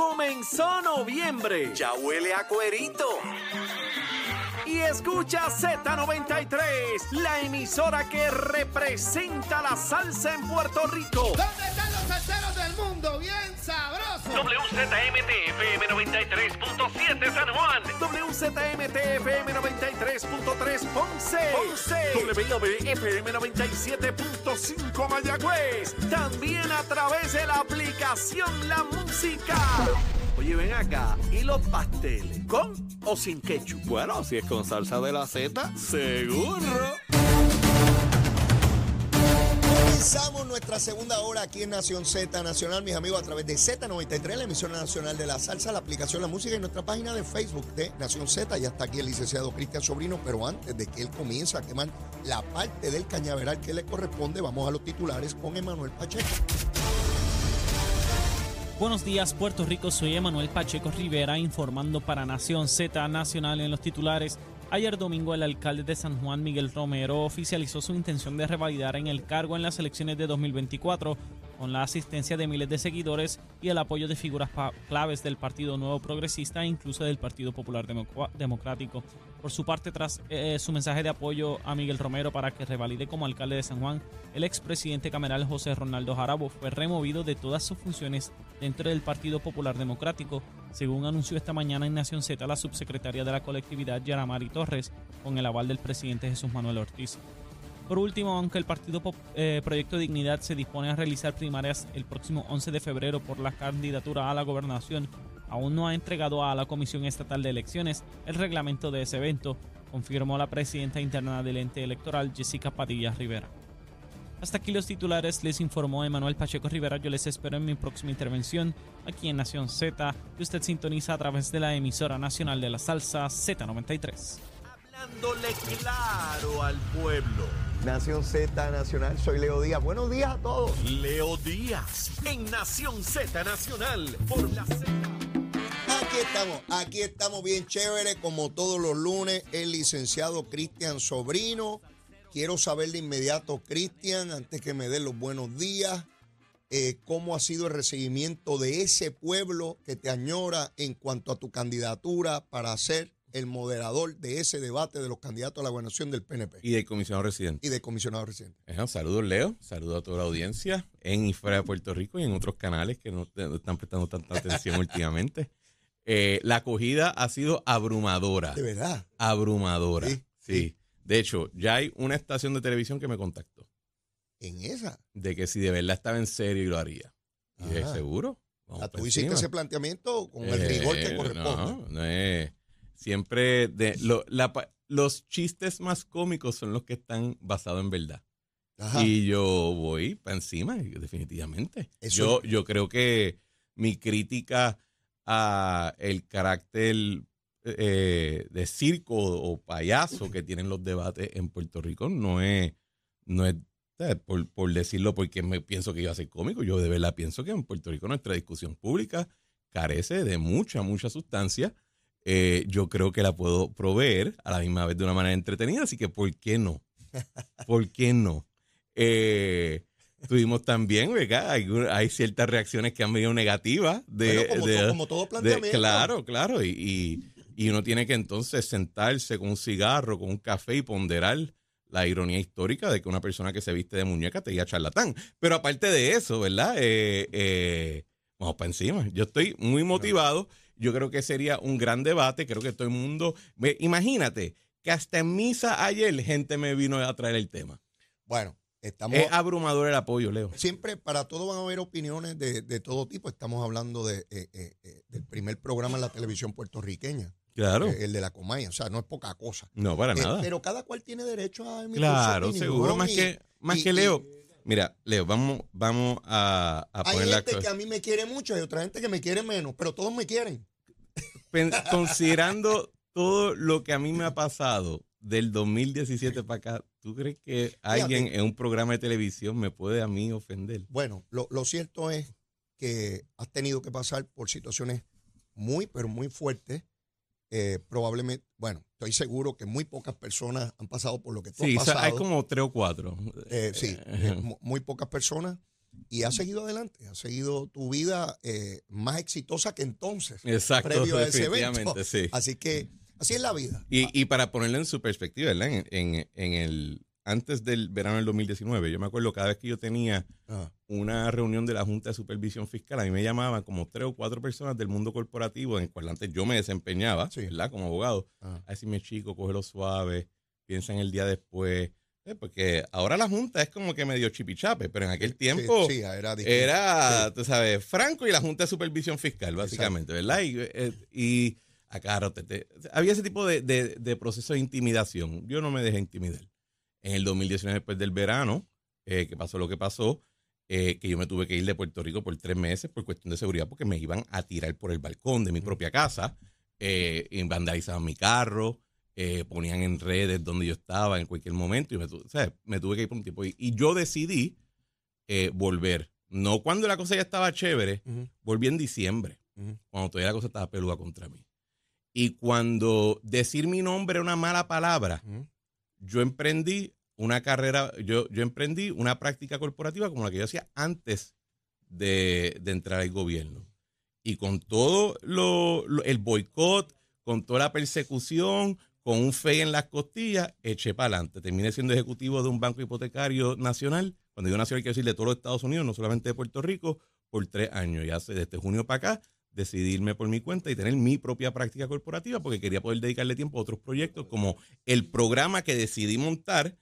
Comenzó noviembre. Ya huele a cuerito. Y escucha Z93, la emisora que representa la salsa en Puerto Rico. ¿Dónde están los salseros del mundo? Bien sabroso. WZMTFM 93.7 San Juan. WZMTFM 93.3 Ponce. Ponce. WWFM 97.5 Mayagüez. También a través de la aplicación La Música. Oye, ven acá. ¿Y los pasteles? ¿Con o sin ketchup? Bueno, si es con salsa de la Z, seguro. Comenzamos nuestra segunda hora aquí en Nación Z Nacional, mis amigos, a través de Z93, la emisora nacional de la salsa, la aplicación La Música y nuestra página de Facebook de Nación Z. Ya está aquí el licenciado Cristian Sobrino, pero antes de que él comience a quemar la parte del cañaveral que le corresponde, vamos a los titulares con Emanuel Pacheco. Buenos días, Puerto Rico. Soy Emanuel Pacheco Rivera informando para Nación Z Nacional en los titulares. Ayer domingo el alcalde de San Juan, Miguel Romero, oficializó su intención de revalidar en el cargo en las elecciones de 2024 con la asistencia de miles de seguidores y el apoyo de figuras claves del Partido Nuevo Progresista e incluso del Partido Popular Democrático. Por su parte, tras eh, su mensaje de apoyo a Miguel Romero para que revalide como alcalde de San Juan, el expresidente cameral José Ronaldo Jarabo fue removido de todas sus funciones dentro del Partido Popular Democrático, según anunció esta mañana en Nación Z la subsecretaria de la colectividad Yaramari Torres, con el aval del presidente Jesús Manuel Ortiz. Por último, aunque el Partido eh, Proyecto Dignidad se dispone a realizar primarias el próximo 11 de febrero por la candidatura a la gobernación, aún no ha entregado a la Comisión Estatal de Elecciones el reglamento de ese evento, confirmó la presidenta interna del ente electoral Jessica Padilla Rivera. Hasta aquí los titulares, les informó Emanuel Pacheco Rivera. Yo les espero en mi próxima intervención aquí en Nación Z, que usted sintoniza a través de la emisora nacional de la salsa Z93. Hablándole claro al pueblo. Nación Z Nacional, soy Leo Díaz. Buenos días a todos. Leo Díaz en Nación Z Nacional por la Z. Aquí estamos, aquí estamos bien chévere, como todos los lunes, el licenciado Cristian Sobrino. Quiero saber de inmediato, Cristian, antes que me dé los buenos días, eh, cómo ha sido el recibimiento de ese pueblo que te añora en cuanto a tu candidatura para ser el moderador de ese debate de los candidatos a la gobernación del PNP. Y del comisionado residente. Y del comisionado residente. saludos, Leo. Saludos a toda la audiencia en y fuera de Puerto Rico y en otros canales que no, están prestando tanta atención últimamente. Eh, la acogida ha sido abrumadora. De verdad. Abrumadora. Sí, De hecho, ya hay una estación de televisión que me contactó. ¿En esa? De que si de verdad estaba en serio y lo haría. Y es seguro. tú hiciste ese planteamiento con el rigor que eh, corresponde. No, no es Siempre de los chistes más cómicos son los que están basados en verdad. Y yo voy para encima, definitivamente. Yo, yo creo que mi crítica a el carácter eh, de circo o payaso que tienen los debates en Puerto Rico no es, no es por, por, decirlo porque me pienso que iba a ser cómico. Yo de verdad pienso que en Puerto Rico nuestra discusión pública carece de mucha, mucha sustancia eh, yo creo que la puedo proveer a la misma vez de una manera entretenida, así que ¿por qué no? ¿Por qué no? Eh, tuvimos también, ¿verdad? Hay, ciertas reacciones que han venido negativas. De, como, todo planteamiento. claro, claro. Y, uno tiene que entonces sentarse con un cigarro, con un café y ponderar la ironía histórica de que una persona que se viste de muñeca te diga charlatán. Pero aparte de eso, ¿verdad? Eh, vamos para encima. Yo estoy muy motivado. Yo creo que sería un gran debate. Creo que todo el mundo. Imagínate que hasta en misa ayer gente me vino a traer el tema. Bueno, estamos. Es abrumador el apoyo, Leo. Siempre, para todo van a haber opiniones de, todo tipo. Estamos hablando de, eh, eh, eh, del primer programa en la televisión puertorriqueña. Claro. el de la Comaya. O sea, no es poca cosa. No, para nada. Pero cada cual tiene derecho a emitir Claro, seguro. Más que, más que Leo. Mira, Leo, vamos, vamos a, a poner Hay gente que a mí me quiere mucho y otra gente que me quiere menos, pero todos me quieren considerando todo lo que a mí me ha pasado del 2017 para acá, ¿tú crees que alguien en un programa de televisión me puede a mí ofender? Bueno, lo, cierto es que has tenido que pasar por situaciones muy, pero muy fuertes. Eh, probablemente, bueno, estoy seguro que muy pocas personas han pasado por lo que tú has pasado. hay como tres o cuatro. Eh, sí, eh, muy pocas personas. Y has seguido adelante, has seguido tu vida eh, más exitosa que entonces. Exacto, previo a ese evento. sí. Así que así es la vida. Y, y para ponerlo en su perspectiva, ¿verdad? En, en- en el, antes del verano del 2019, yo me acuerdo cada vez que yo tenía Ah, una reunión de la Junta de Supervisión Fiscal, a mí me llamaban como tres o cuatro personas del mundo corporativo en el cual antes yo me desempeñaba, Sí. ¿verdad? Como abogado, ah. a decirme, chico, cógelo suave, piensa en el día después. Eh, Porque ahora la Junta es como que medio chipichape, pero en aquel tiempo Sí, sí, era era, Sí. tú sabes, Franco y la Junta de Supervisión Fiscal, básicamente, ¿verdad? Y, eh, y acá te- te- había ese tipo de, de, de proceso de intimidación. Yo no me dejé intimidar. En el 2019, después del verano, eh, que pasó lo que pasó, eh, que yo me tuve que ir de Puerto Rico por tres meses por cuestión de seguridad, porque me iban a tirar por el balcón de mi propia casa, eh, y vandalizaban mi carro, eh, ponían en redes donde yo estaba en cualquier momento, y me, o sea, me tuve que ir por un tiempo. Y, y yo decidí eh, volver. No cuando la cosa ya estaba chévere, Ujú, volví en diciembre, ujú. cuando todavía la cosa estaba peluda contra mí. Y cuando decir mi nombre era una mala palabra, Ujú. yo emprendí una carrera, yo, yo emprendí una práctica corporativa como la que yo hacía antes de, de entrar al gobierno. Y con todo lo, lo- el boicot, con toda la persecución, con un fe en las costillas, eché para adelante. Terminé siendo ejecutivo de un banco hipotecario nacional. Cuando digo nacional, quiero decir de todos los Estados Unidos, no solamente de Puerto Rico, por tres años. Y hace desde junio para acá, decidí irme por mi cuenta y tener mi propia práctica corporativa porque quería poder dedicarle tiempo a otros proyectos como el programa que decidí montar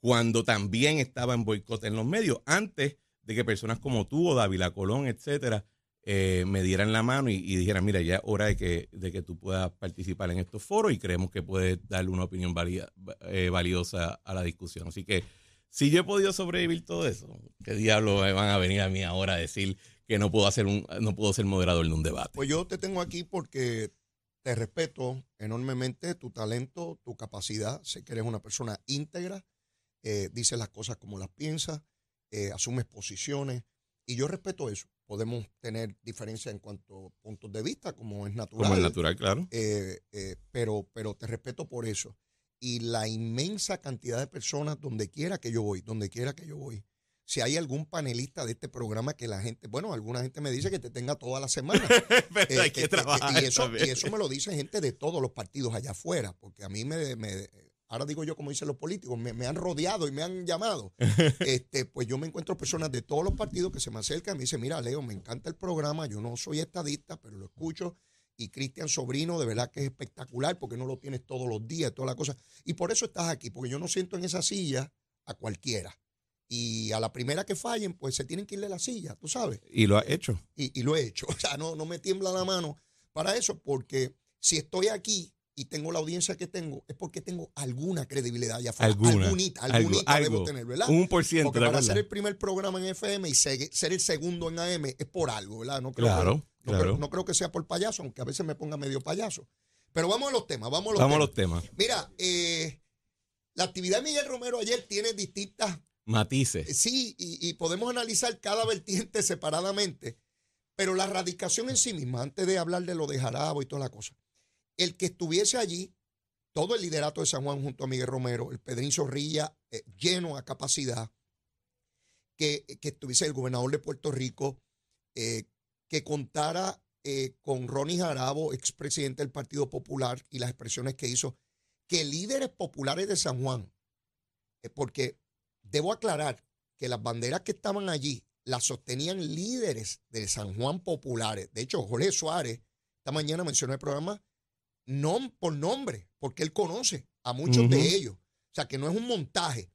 cuando también estaba en boicot en los medios, antes de que personas como tú o Dávila Colón, etcétera, eh, me dieran la mano y, y dijeran, mira, ya es hora de que, de que tú puedas participar en estos foros y creemos que puedes darle una opinión eh, valiosa a la discusión. Así que si yo he podido sobrevivir todo eso, ¿qué diablos van a venir a mí ahora a decir que no puedo hacer un, no puedo ser moderador de un debate? Pues yo te tengo aquí porque te respeto enormemente tu talento, tu capacidad. Sé que eres una persona íntegra, eh, dices las cosas como las piensas, eh, asumes posiciones y yo respeto eso. Podemos tener diferencias en cuanto a puntos de vista, como es natural. Como es natural, claro. eh, eh, pero, pero te respeto por eso. Y la inmensa cantidad de personas, donde quiera que yo voy, donde quiera que yo voy, si hay algún panelista de este programa que la gente, bueno, alguna gente me dice que te tenga toda la semana. Pero Eh, hay eh, que eh, trabajar. y, eso, y eso me lo dice gente de todos los partidos allá afuera, porque a mí me, me- ahora digo yo como dicen los políticos, me, me han rodeado y me han llamado. este, pues yo me encuentro personas de todos los partidos que se me acercan y me dicen, mira, Leo, me encanta el programa, yo no soy estadista, pero lo escucho. Y Cristian Sobrino, de verdad que es espectacular, porque no lo tienes todos los días, toda la cosa. Y por eso estás aquí, porque yo no siento en esa silla a cualquiera. Y a la primera que fallen, pues se tienen que ir de la silla, tú sabes Y lo ha hecho. y, y lo he hecho. O sea, no, no me tiembla la mano para eso, porque si estoy aquí y tengo la audiencia que tengo, es porque tengo alguna credibilidad allá afuera. Alguna, Algunita, algo, algunita debo algo. tener, ¿verdad? Un por ciento, Porque ¿te para ser el primer programa en FM y se- ser el segundo en AM es por algo, ¿verdad? No creo Claro, que, no, claro. creo, no creo que sea por payaso, aunque a veces me ponga medio payaso. Pero vamos a los temas, vamos a los Vamos a temas. los temas. Mira, eh, la actividad de Miguel Romero ayer tiene distintas Matices. Sí, y, y podemos analizar cada vertiente separadamente, pero la radicación en sí misma, antes de hablar de lo de Jarabo y toda la cosa, el que estuviese allí, todo el liderato de San Juan junto a Miguel Romero, el Pedrín Zorrilla eh, lleno a capacidad, que, que estuviese el gobernador de Puerto Rico, eh, que contara eh, con Ronnie Jarabo, expresidente del Partido Popular, y las expresiones que hizo, que líderes populares de San Juan, porque debo aclarar que las banderas que estaban allí las sostenían líderes de San Juan populares. De hecho, Jorge Suárez, esta mañana mencionó el programa nom- por nombre, porque él conoce a muchos de ellos. O sea, que no es un montaje.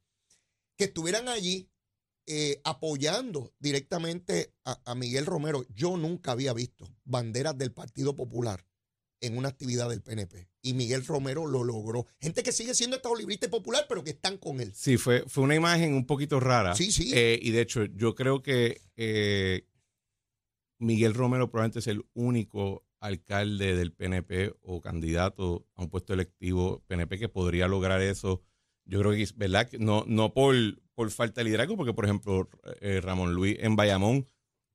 Que estuvieran allí eh, apoyando directamente a, a Miguel Romero. Yo nunca había visto banderas del Partido Popular en una actividad del PNP. Y Miguel Romero lo logró. Gente que sigue siendo Estado Librista y Popular, pero que están con él. Sí, fue, fue una imagen un poquito rara. Sí, sí. Eh, y de hecho, yo creo que eh, Miguel Romero probablemente es el único alcalde del PNP o candidato a un puesto electivo PNP que podría lograr eso. Yo creo que, es ¿verdad? Que No, no por, por falta de liderazgo, porque, por ejemplo, eh, Ramón Luis en Bayamón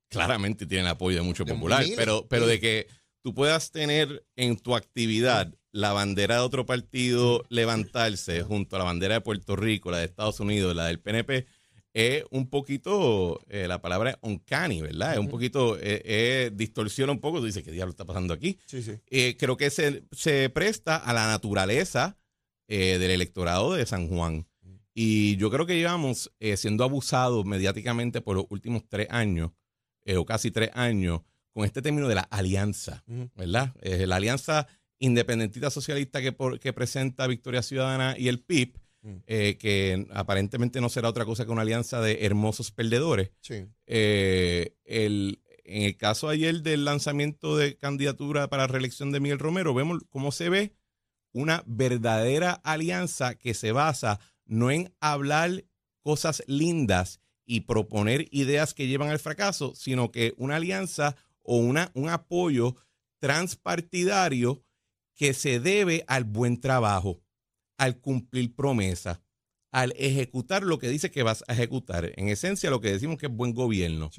claramente tiene el apoyo de mucho popular, pero, pero de que tú puedas tener en tu actividad la bandera de otro partido levantarse junto a la bandera de Puerto Rico, la de Estados Unidos, la del PNP, es un poquito, eh, la palabra es uncanny, ¿verdad? Es un poquito, eh, distorsiona un poco, tú dices, ¿qué diablo está pasando aquí? Sí, sí. creo que se, se, presta a la naturaleza del electorado de San Juan. Y yo creo que llevamos siendo abusados mediáticamente por los últimos tres años, o casi tres años, con este término de la alianza, ¿verdad? la alianza independentista socialista que, que presenta Victoria Ciudadana y el PIB. Eh, que aparentemente no será otra cosa que una alianza de hermosos perdedores. Eh, el, en el caso ayer del lanzamiento de candidatura para reelección de Miguel Romero, vemos cómo se ve una verdadera alianza que se basa no en hablar cosas lindas y proponer ideas que llevan al fracaso, sino que una alianza o una, un apoyo transpartidario que se debe al buen trabajo, al cumplir promesas, al ejecutar lo que dice que vas a ejecutar. En esencia, lo que decimos que es buen gobierno.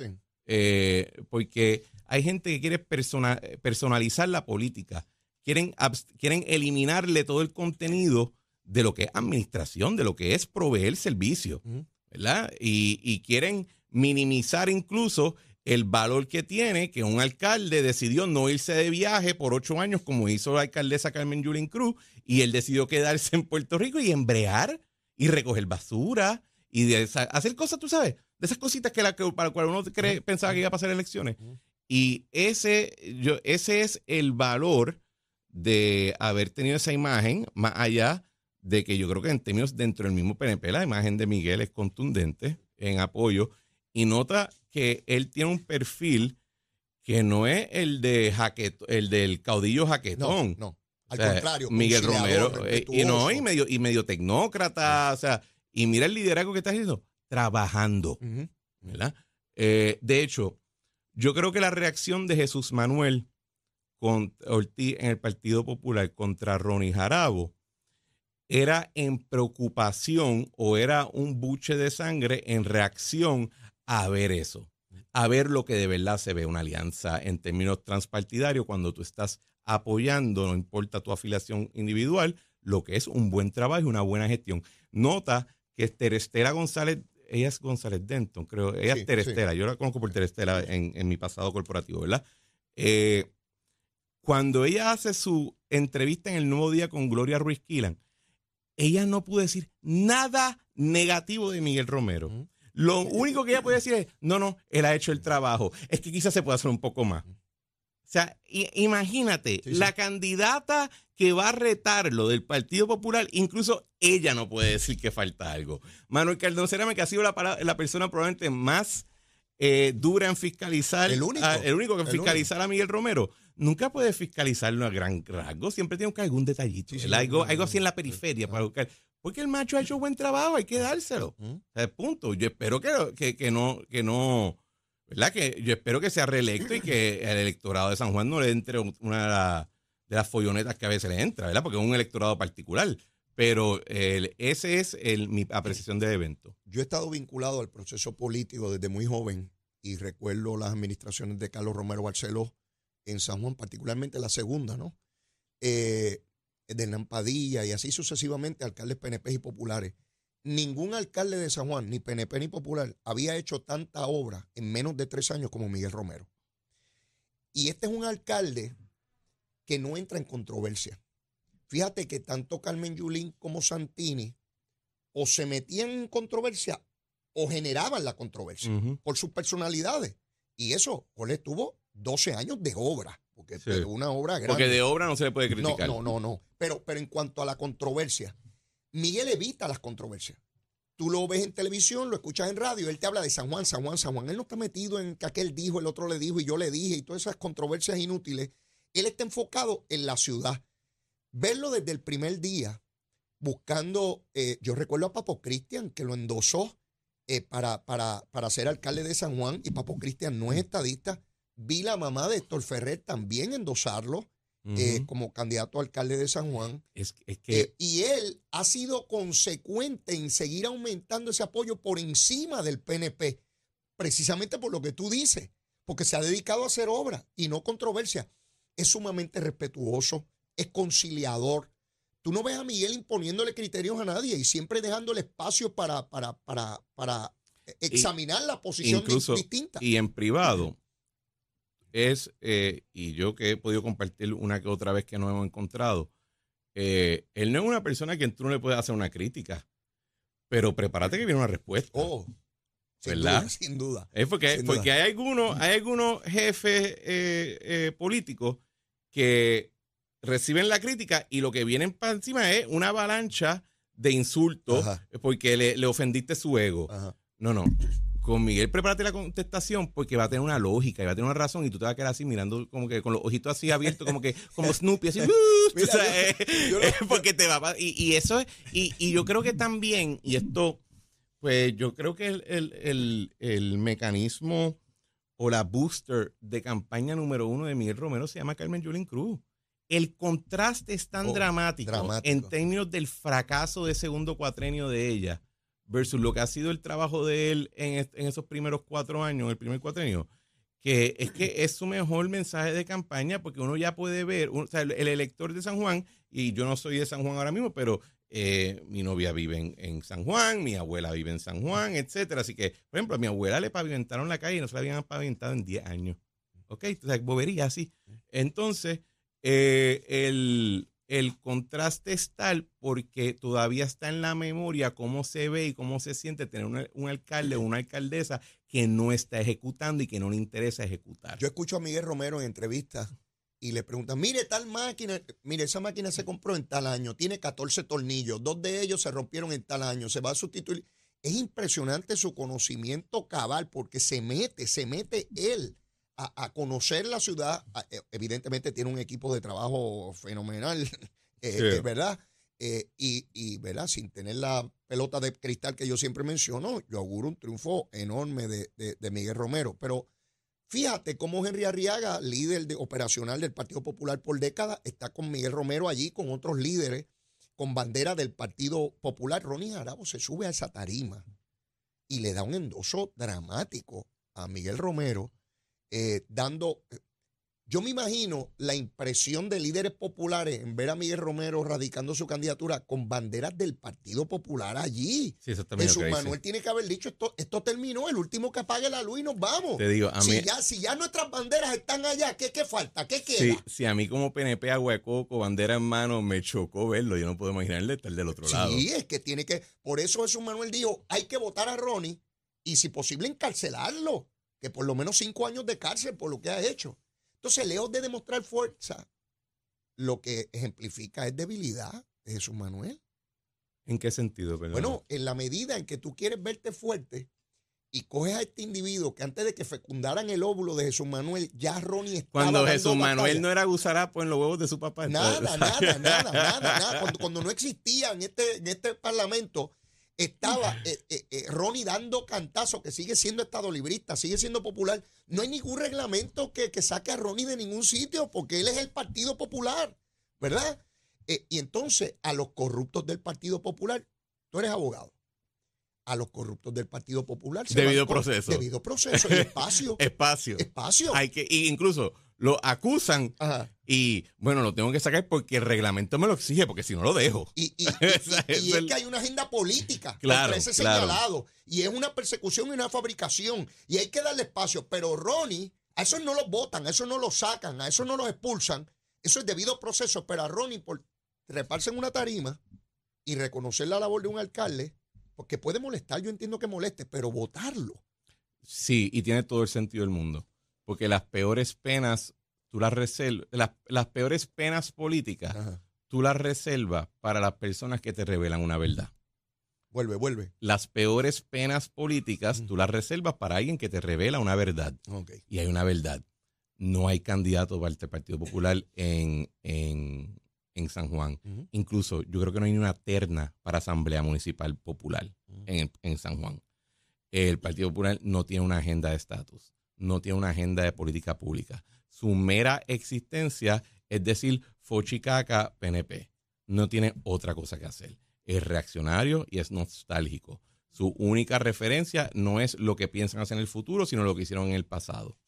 Eh, porque hay gente que quiere personalizar la política, quieren, quieren eliminarle todo el contenido de lo que es administración, de lo que es proveer servicio, ¿verdad? Y, y quieren minimizar incluso el valor que tiene que un alcalde decidió no irse de viaje por ocho años como hizo la alcaldesa Carmen Yulín Cruz y él decidió quedarse en Puerto Rico y embrear y recoger basura y de hacer cosas, tú sabes, de esas cositas que, la, para las cuales uno cree, pensaba que iba a pasar elecciones. Y ese, yo, ese es el valor de haber tenido esa imagen, más allá de que yo creo que en términos dentro del mismo PNP, la imagen de Miguel es contundente en apoyo y nota que él tiene un perfil que no es el de el del caudillo jaquetón. No, Al contrario. Miguel Romero. Eh, y no, y medio, y medio tecnócrata. O sea, y mira el liderazgo que está haciendo. Trabajando. ¿Verdad? Eh, de hecho, yo creo que la reacción de Jesús Manuel con Ortiz en el Partido Popular contra Ronnie Jarabo era en preocupación o era un buche de sangre en reacción a ver eso, a ver lo que de verdad se ve una alianza en términos transpartidarios cuando tú estás apoyando, no importa tu afiliación individual, lo que es un buen trabajo y una buena gestión. Nota que Terestera González, ella es González Denton, creo, ella es Terestera, yo la conozco por Terestera en, en mi pasado corporativo, ¿verdad? Eh, cuando ella hace su entrevista en el Nuevo Día con Gloria Ruiz Quilan, ella no pudo decir nada negativo de Miguel Romero. Lo único que ella puede decir es, no, no, él ha hecho el trabajo. Es que quizás se pueda hacer un poco más. O sea, imagínate, la candidata que va a retarlo del Partido Popular, incluso ella no puede decir que falta algo. Manuel Cardón Cerame, que ha sido la, la persona probablemente más eh, dura en fiscalizar, el único, el único que en fiscalizar a Miguel Romero, nunca puede fiscalizarlo a gran rasgo, siempre tiene que algún detallito, algo, algo así en la periferia para buscar. Porque el macho ha hecho buen trabajo, hay que dárselo. punto. Yo espero que, que, no, que no, ¿verdad? Que yo espero que sea reelecto y que el electorado de San Juan no le entre una de las follonetas que a veces le entra, ¿verdad? Porque es un electorado particular. Pero el, ese es el, mi apreciación del evento. Yo he estado vinculado al proceso político desde muy joven y recuerdo las administraciones de Carlos Romero Barceló en San Juan, particularmente la segunda, ¿no? Eh, de Nampadilla y así sucesivamente, alcaldes PNP y populares. Ningún alcalde de San Juan, ni PNP ni popular, había hecho tanta obra en menos de tres años como Miguel Romero. Y este es un alcalde que no entra en controversia. Fíjate que tanto Carmen Yulín como Santini o se metían en controversia o generaban la controversia por sus personalidades. Y eso, Jorge tuvo 12 años de obra. Porque es una obra grande. Porque de obra no se le puede criticar. No, no, no, Pero, pero en cuanto a la controversia, Miguel evita las controversias. Tú lo ves en televisión, lo escuchas en radio, él te habla de San Juan, San Juan, San Juan. Él no está metido en que aquel dijo, el otro le dijo y yo le dije y todas esas controversias inútiles. Él está enfocado en la ciudad. Verlo desde el primer día, buscando, eh, yo recuerdo a Papo Cristian que lo endosó eh, para, para, para ser alcalde de San Juan y Papo Cristian no es estadista Vi la mamá de Héctor Ferrer también endosarlo eh, como candidato a alcalde de San Juan. Es, que... Eh, y él ha sido consecuente en seguir aumentando ese apoyo por encima del PNP, precisamente por lo que tú dices, porque se ha dedicado a hacer obra y no controversia. Es sumamente respetuoso, es conciliador. Tú no ves a Miguel imponiéndole criterios a nadie y siempre dejándole espacio para, para, para, para examinar la posición incluso, distinta. Y en privado es, eh, y yo que he podido compartir una que otra vez que nos hemos encontrado, eh, él no es una persona a quien tú no le puedes hacer una crítica, pero prepárate que viene una respuesta. Oh, sin ¿verdad? duda, sin duda. Es porque, Sin porque duda. hay algunos, hay algunos jefes eh, eh, políticos que reciben la crítica y lo que vienen para encima es una avalancha de insultos Ajá. porque le, le ofendiste su ego. Ajá. No, no. Con Miguel, prepárate la contestación porque va a tener una lógica y va a tener una razón y tú te vas a quedar así mirando como que con los ojitos así abiertos, como que como Snoopy, así. Mira, o sea, yo- yo lo- porque te va a y, y eso es, y, y yo creo que también, y esto, pues yo creo que el, el, el, el mecanismo o la booster de campaña número uno de Miguel Romero se llama Carmen Yulín Cruz. El contraste es tan Oh, dramático, dramático. en términos del fracaso de segundo cuatrenio de ella versus lo que ha sido el trabajo de él en, en esos primeros cuatro años, el primer cuatrenio, que es que es su mejor mensaje de campaña porque uno ya puede ver, o sea, el, el elector de San Juan, y yo no soy de San Juan ahora mismo, pero eh, mi novia vive en, en San Juan, mi abuela vive en San Juan, etcétera. Así que, por ejemplo, a mi abuela le pavimentaron la calle y no se la habían pavimentado en 10 años. ¿Ok? O sea, bobería así. Entonces, eh, el, el contraste es tal porque todavía está en la memoria cómo se ve y cómo se siente tener un, un alcalde o una alcaldesa que no está ejecutando y que no le interesa ejecutar. Yo escucho a Miguel Romero en entrevistas y le preguntan, mire tal máquina, mire esa máquina se compró en tal año, tiene 14 tornillos, dos de ellos se rompieron en tal año, se va a sustituir. Es impresionante su conocimiento cabal porque se mete, se mete él a, a conocer la ciudad. A- eh, Evidentemente tiene un equipo de trabajo fenomenal, eh, Sí. ¿verdad? Eh, y, y, ¿verdad? Sin tener la pelota de cristal que yo siempre menciono, yo auguro un triunfo enorme de, de- de Miguel Romero. Pero fíjate cómo Henry Arriaga, líder de, operacional del Partido Popular por décadas, está con Miguel Romero allí, con otros líderes, con bandera del Partido Popular. Ronnie Jarabo se sube a esa tarima y le da un endoso dramático a Miguel Romero, eh, dando... Yo me imagino la impresión de líderes populares en ver a Miguel Romero radicando su candidatura con banderas del Partido Popular allí. Sí, eso medio Jesús. Manuel tiene que haber dicho esto, esto terminó, el último que apague la luz y nos vamos. Te digo, a mí, si, ya, si ya nuestras banderas están allá, ¿qué, qué falta? ¿Qué queda? Sí, si a mí como PNP agua de coco, bandera en mano, me chocó verlo. Yo no puedo imaginarle estar del otro lado. Sí, es que tiene que. Por eso Jesús Manuel dijo: hay que votar a Ronnie y, si posible, encarcelarlo. Que por lo menos cinco años de cárcel por lo que ha hecho. Entonces, lejos de demostrar fuerza, lo que ejemplifica es debilidad de Jesús Manuel. ¿En qué sentido? Perdón? Bueno, en la medida en que tú quieres verte fuerte y coges a este individuo que antes de que fecundaran el óvulo de Jesús Manuel, ya Ronnie estaba. cuando Jesús Manuel no era gusarapo en los huevos de su papá. Nada, nada, nada, nada, nada. Cuando, cuando no existía en este, en este parlamento, estaba eh, eh, eh, Ronnie dando cantazo, que sigue siendo estado librista, sigue siendo popular. No hay ningún reglamento que, que saque a Ronnie de ningún sitio, porque él es el Partido Popular, ¿verdad? Eh, y entonces, a los corruptos del Partido Popular, tú eres abogado. A los corruptos del Partido Popular. se Debido van proceso. Debido proceso y espacio. Espacio. espacio. Hay que, y incluso lo acusan Ajá. y bueno, lo tengo que sacar porque el reglamento me lo exige, porque si no lo dejo. Y, y- y- es que hay una agenda política Claro, contra ese claro. señalado. Y es una persecución y una fabricación. Y hay que darle espacio. Pero Ronnie, a esos no los votan, a esos no los sacan, a esos no los expulsan. Eso es debido proceso. Pero a Ronnie, por treparse en una tarima y reconocer la labor de un alcalde, porque puede molestar, yo entiendo que moleste, pero votarlo. Sí, y tiene todo el sentido del mundo. Porque las peores penas, tú las reservas, las, las peores penas políticas, tú las reservas para las personas que te revelan una verdad. Vuelve, vuelve. Las peores penas políticas, tú las reservas para alguien que te revela una verdad. Ok. Y hay una verdad. No hay candidato para el Partido Popular en, en, en San Juan. Incluso yo creo que no hay ni una terna para Asamblea Municipal Popular en, en San Juan. El Partido Popular no tiene una agenda de estatus, no tiene una agenda de política pública. Su mera existencia es decir, Fochicaca PNP. No tiene otra cosa que hacer. Es reaccionario y es nostálgico. Su única referencia no es lo que piensan hacer en el futuro, sino lo que hicieron en el pasado.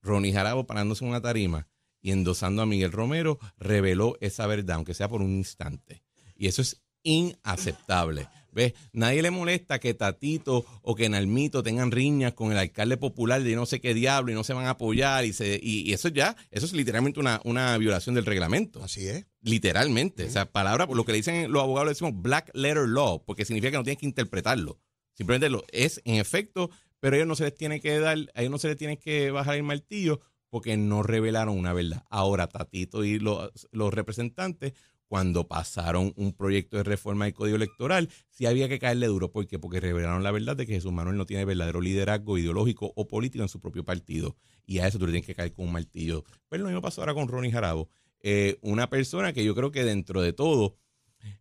Ronnie Jarabo parándose en una tarima y endosando a Miguel Romero reveló esa verdad, aunque sea por un instante. Y eso es inaceptable. ¿Ves? Nadie le molesta que Tatito o que Nalmito tengan riñas con el alcalde popular de no sé qué diablo y no se van a apoyar y, se, y, eso ya, eso es literalmente una, una violación del reglamento. Así es. Literalmente. O sea, palabra, por lo que le dicen los abogados, le decimos black letter law, porque significa que no tienes que interpretarlo. Simplemente lo es en efecto, pero a ellos no se les tiene que dar, a ellos no se les tiene que bajar el martillo porque no revelaron una verdad. Ahora, Tatito y los, los representantes cuando pasaron un proyecto de reforma del Código Electoral, sí había que caerle duro. ¿Por qué? Porque revelaron la verdad de que Jesús Manuel no tiene verdadero liderazgo ideológico o político en su propio partido. Y a eso tú le tienes que caer con un martillo. Pero pues lo mismo pasó ahora con Ronnie Jarabo. Eh, una persona que yo creo que dentro de todo,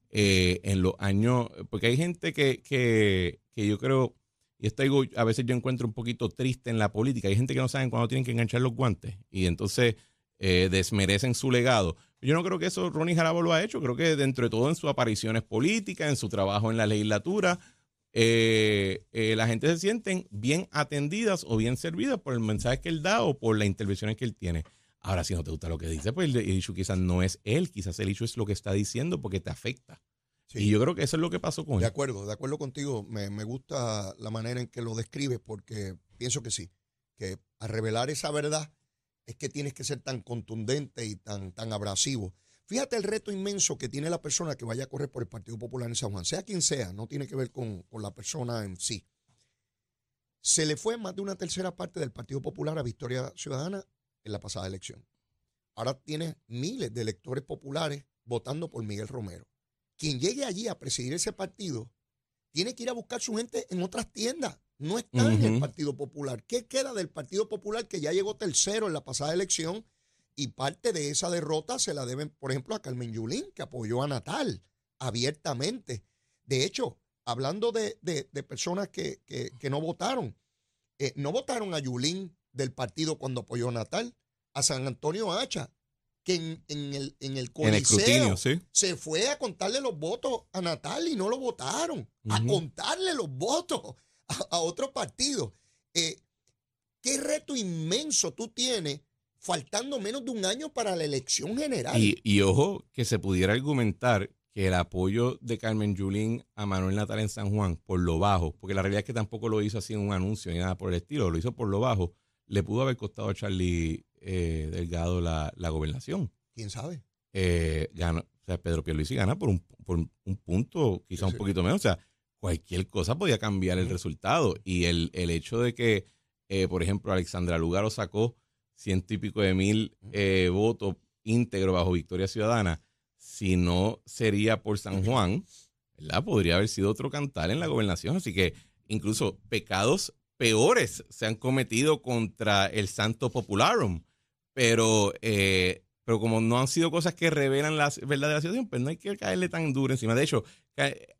eh, en los años, porque hay gente que, que, que yo creo, y esto a veces yo encuentro un poquito triste en la política, hay gente que no saben cuándo tienen que enganchar los guantes y entonces eh, desmerecen su legado. Yo no creo que eso Ronnie Jarabo lo ha hecho. Creo que dentro de todo en sus apariciones políticas, en su trabajo en la legislatura, eh, eh, la gente se sienten bien atendidas o bien servidas por el mensaje que él da o por las intervenciones que él tiene. Ahora, si no te gusta lo que dice, pues el, issue quizás no es él, quizás el issue es lo que está diciendo porque te afecta. Y yo creo que eso es lo que pasó con él. De acuerdo, de acuerdo contigo. Me, me gusta la manera en que lo describes porque pienso que sí, que al revelar esa verdad es que tienes que ser tan contundente y tan, tan abrasivo. Fíjate el reto inmenso que tiene la persona que vaya a correr por el Partido Popular en San Juan, sea quien sea, no tiene que ver con, la persona en sí. Se le fue más de una tercera parte del Partido Popular a Victoria Ciudadana en la pasada elección. Ahora tiene miles de electores populares votando por Miguel Romero. Quien llegue allí a presidir ese partido tiene que ir a buscar su gente en otras tiendas no está en el Partido Popular. ¿Qué queda del Partido Popular que ya llegó tercero en la pasada elección? Y parte de esa derrota se la deben, por ejemplo, a Carmen Yulín, que apoyó a Natal abiertamente. De hecho, hablando de, personas que, no votaron, eh, no votaron a Yulín del partido cuando apoyó a Natal, a San Antonio Hacha, que en, el, en el coliseo se fue a contarle los votos a Natal y no lo votaron, a contarle los votos a, otro partido. Eh, ¿Qué reto inmenso tú tienes faltando menos de un año para la elección general? Y, ojo, que se pudiera argumentar que el apoyo de Carmen Yulín a Manuel Natal en San Juan por lo bajo, porque la realidad es que tampoco lo hizo así en un anuncio ni nada por el estilo, lo hizo por lo bajo, le pudo haber costado a Charlie eh, Delgado la, gobernación. ¿Quién sabe? Eh, o sea, Pedro Pierluisi gana por un, por un punto, quizá un poquito menos. O sea, cualquier cosa podía cambiar el resultado. Y el, hecho de que, eh, por ejemplo, Alexandra Lugaro sacó ciento y pico de mil eh, votos íntegro bajo Victoria Ciudadana, si no sería por San Juan, ¿verdad? Podría haber sido otro cantar en la gobernación. Así que incluso pecados peores se han cometido contra el Santo Popularum. Pero eh, pero como no han sido cosas que revelan la verdad de la situación, pues no hay que caerle tan duro encima. De hecho,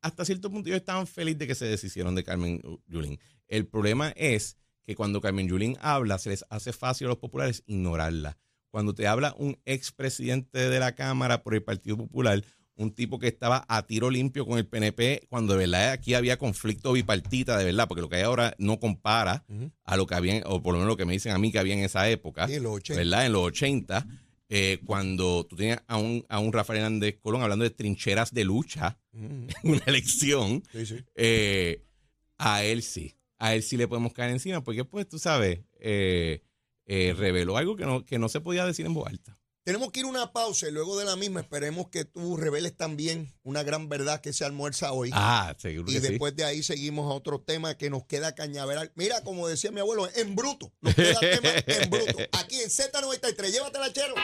hasta cierto punto yo estaban feliz de que se deshicieron de Carmen Yulín. El problema es que cuando Carmen Yulín habla, se les hace fácil a los populares ignorarla. Cuando te habla un expresidente de la Cámara por el Partido Popular, un tipo que estaba a tiro limpio con el PNP, cuando de verdad aquí había conflicto bipartita, de verdad, porque lo que hay ahora no compara a lo que había, o por lo menos lo que me dicen a mí que había en esa época, en los 80. ¿verdad? En los 80 eh, cuando tú tenías a un, a un Rafael Hernández Colón hablando de trincheras de lucha en una elección, eh, a él sí, a él sí le podemos caer encima, porque pues tú sabes, eh, reveló algo que no, que no se podía decir en voz alta. Tenemos que ir a una pausa y luego de la misma esperemos que tú reveles también una gran verdad que se almuerza hoy. Ah, seguro. Y después de ahí seguimos a otro tema que nos queda cañaveral. Mira, como decía mi abuelo, en bruto. Nos queda tema en bruto. Aquí en Z93, llévatela, chero.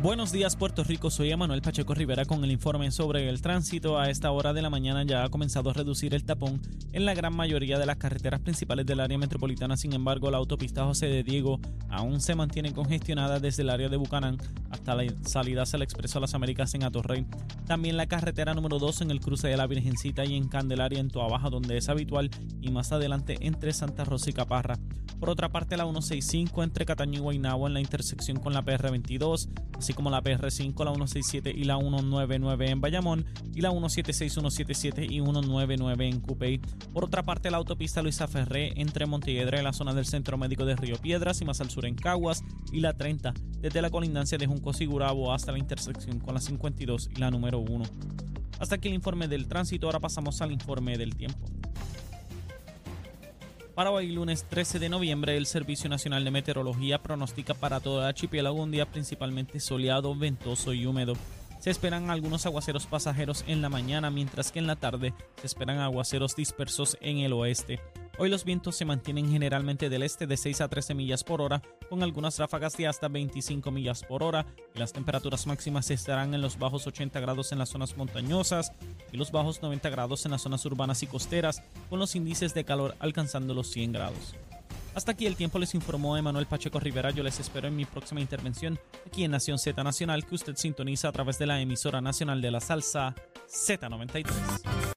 Buenos días Puerto Rico, soy Emanuel Pacheco Rivera con el informe sobre el tránsito. A esta hora de la mañana ya ha comenzado a reducir el tapón en la gran mayoría de las carreteras principales del área metropolitana. Sin embargo, la autopista José de Diego aún se mantiene congestionada desde el área de Bucanán hasta la salida hacia el Expreso a las Américas en Atorrey. También la carretera número 2 en el cruce de la Virgencita y en Candelaria en Toabaja donde es habitual y más adelante entre Santa Rosa y Caparra. Por otra parte, la 165 entre Cataño y Guaynabo en la intersección con la PR22 así como la PR5, la 167 y la 199 en Bayamón y la 176, 177 y 199 en Cupey. Por otra parte, la autopista Luisa Ferré entre Montelledra y la zona del Centro Médico de Río Piedras y más al sur en Caguas y la 30 desde la colindancia de Junco Sigurabo hasta la intersección con la 52 y la número 1. Hasta aquí el informe del tránsito, ahora pasamos al informe del tiempo. Para hoy, lunes 13 de noviembre, el Servicio Nacional de Meteorología pronostica para todo el archipiélago un día principalmente soleado, ventoso y húmedo. Se esperan algunos aguaceros pasajeros en la mañana, mientras que en la tarde se esperan aguaceros dispersos en el oeste. Hoy los vientos se mantienen generalmente del este de 6 a 13 millas por hora, con algunas ráfagas de hasta 25 millas por hora, y las temperaturas máximas estarán en los bajos 80 grados en las zonas montañosas y los bajos 90 grados en las zonas urbanas y costeras, con los índices de calor alcanzando los 100 grados. Hasta aquí el tiempo les informó Emanuel Pacheco Rivera. Yo les espero en mi próxima intervención aquí en Nación Z Nacional, que usted sintoniza a través de la emisora nacional de la salsa Z93.